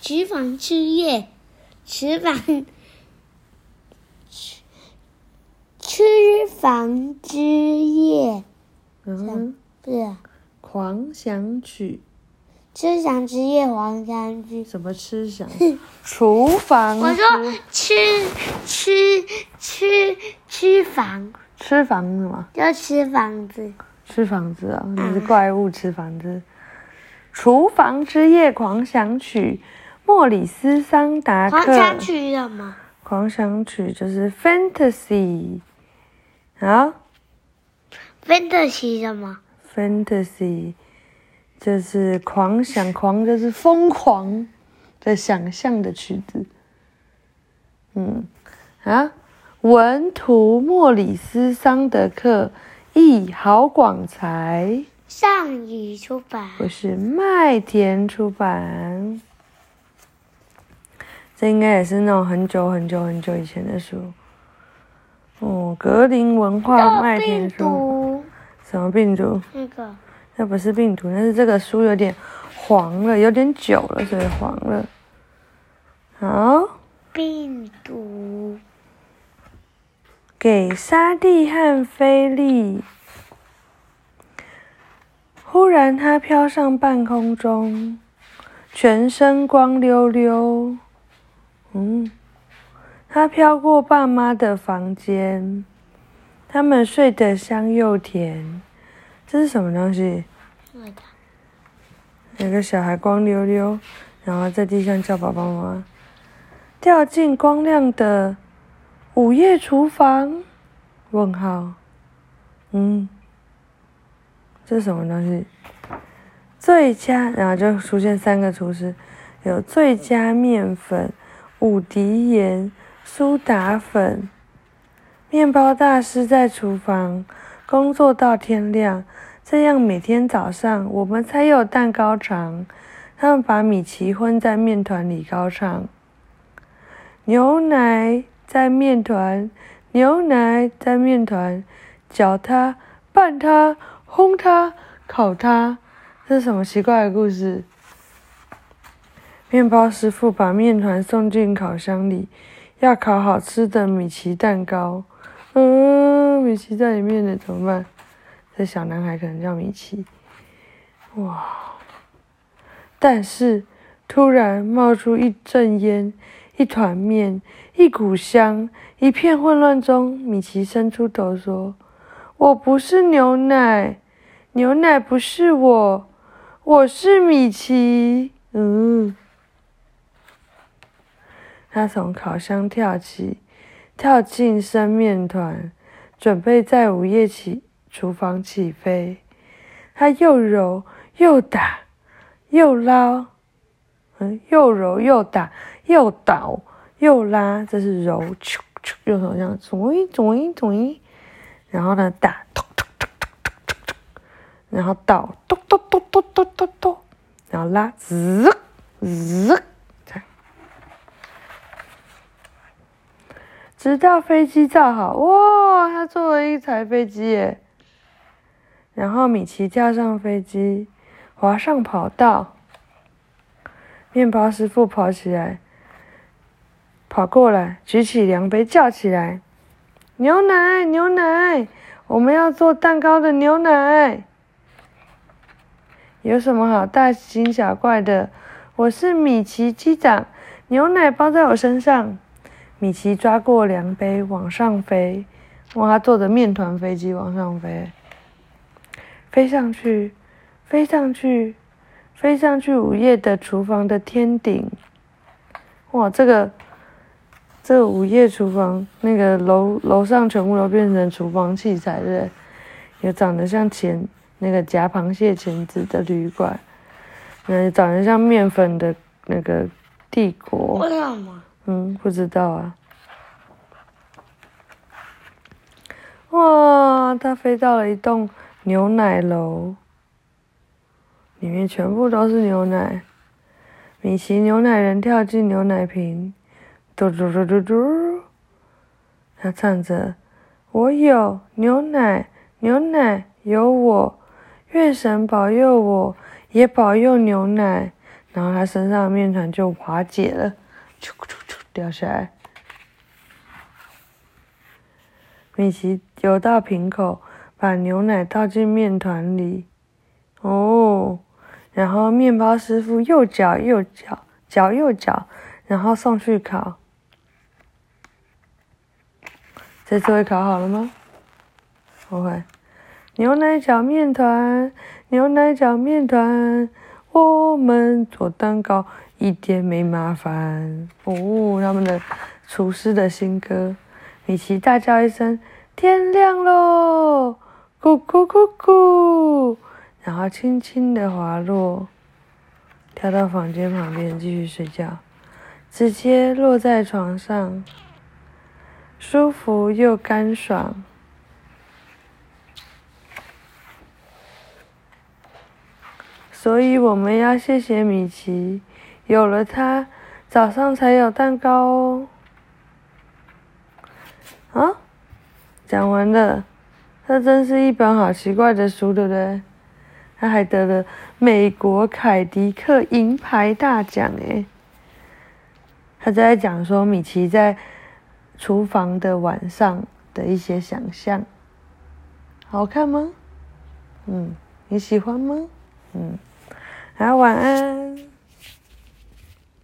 厨房之夜，厨房，厨房之夜，嗯，不是狂想曲，吃房之夜黄山居。什么吃想？厨房我说吃吃吃吃房，吃房子吗？就吃房子。吃房子啊，你是怪物吃房子。厨房之夜狂想曲，莫里斯桑达克。狂想曲什么？狂想曲就是 fantasy，啊 fantasy 什么？，fantasy 就是狂想，狂就是疯狂的想象的曲子。嗯，啊，文图莫里斯桑德克，译郝广才，上语出版。不是麦田出版。这应该也是那种很久很久很久以前的书。哦，格林文化麦田病书，毒什么病毒？那个那不是病毒，那是这个书有点黄了，有点久了，所以黄了。好，病毒给沙地和菲利。忽然，他飘上半空中，全身光溜溜。嗯，他飘过爸妈的房间，他们睡得香又甜。这是什么东西？那个有个小孩光溜溜，然后在地上叫爸爸妈妈，掉进光亮的午夜厨房。问号，嗯，这是什么东西？最佳，然后就出现三个厨师，有最佳面粉、伍迪盐、苏打粉。面包大师在厨房工作到天亮，这样每天早上我们才有蛋糕尝。他们把米奇混在面团里高唱，牛奶在面团，牛奶在面团，搅它、拌它、烘它、烤它。这是什么奇怪的故事？面包师傅把面团送进烤箱里，要烤好吃的米奇蛋糕。嗯，米奇在里面呢，怎么办？这小男孩可能叫米奇。哇！但是突然冒出一阵烟，一团面，一股香，一片混乱中，米奇伸出头说：“我不是牛奶，牛奶不是我，我是米奇。”嗯，他从烤箱跳起，跳进生面团，准备在午夜起厨房起飞。他又揉又打，又捞，嗯，又揉又打，又倒又拉，这是揉，咻咻，用手这样，左一左一左一，然后呢打，咚咚咚咚咚咚咚，然后倒，咚咚咚咚咚咚咚，然后拉，滋滋，这样，直到飞机造好，哇，他做了一台飞机耶！然后米奇跳上飞机，滑上跑道。面包师傅跑起来，跑过来，举起量杯，叫起来：“牛奶，牛奶！我们要做蛋糕的牛奶。”有什么好大惊小怪的？我是米奇机长，牛奶包在我身上。米奇抓过量杯，往上飞。哇，他坐着面团飞机往上飞。飞上去，飞上去，飞上去午夜的厨房的天顶。哇，这个这午夜厨房那个楼楼上全部都变成厨房器材，对不对？有长得像钳那个夹螃蟹钳子的旅馆，嗯，长得像面粉的那个帝国。为什么？嗯，不知道啊。哇，它飞到了一栋牛奶楼，里面全部都是牛奶。米奇牛奶人跳进牛奶瓶，嘟嘟嘟嘟嘟，他唱着：“我有牛奶，牛奶有我，月神保佑我，也保佑牛奶。然后他身上的面团就瓦解了，掉下来。米奇游到瓶口，把牛奶倒进面团里。哦，然后面包师傅又搅又搅，搅又搅，然后送去烤。这次会烤好了吗？不会。牛奶搅面团，牛奶搅面团，我们做蛋糕一点没麻烦。哦，他们的厨师的新歌。米奇大叫一声：“天亮喽！”咕咕咕咕，然后轻轻的滑落，跳到房间旁边继续睡觉，直接落在床上，舒服又干爽。所以我们要谢谢米奇，有了它，早上才有蛋糕哦。啊，讲完了，这真是一本好奇怪的书，对不对？他还得了美国凯迪克银牌大奖诶。他在讲说米奇在厨房的晚上的一些想象，好看吗？嗯，你喜欢吗？嗯，好，晚安。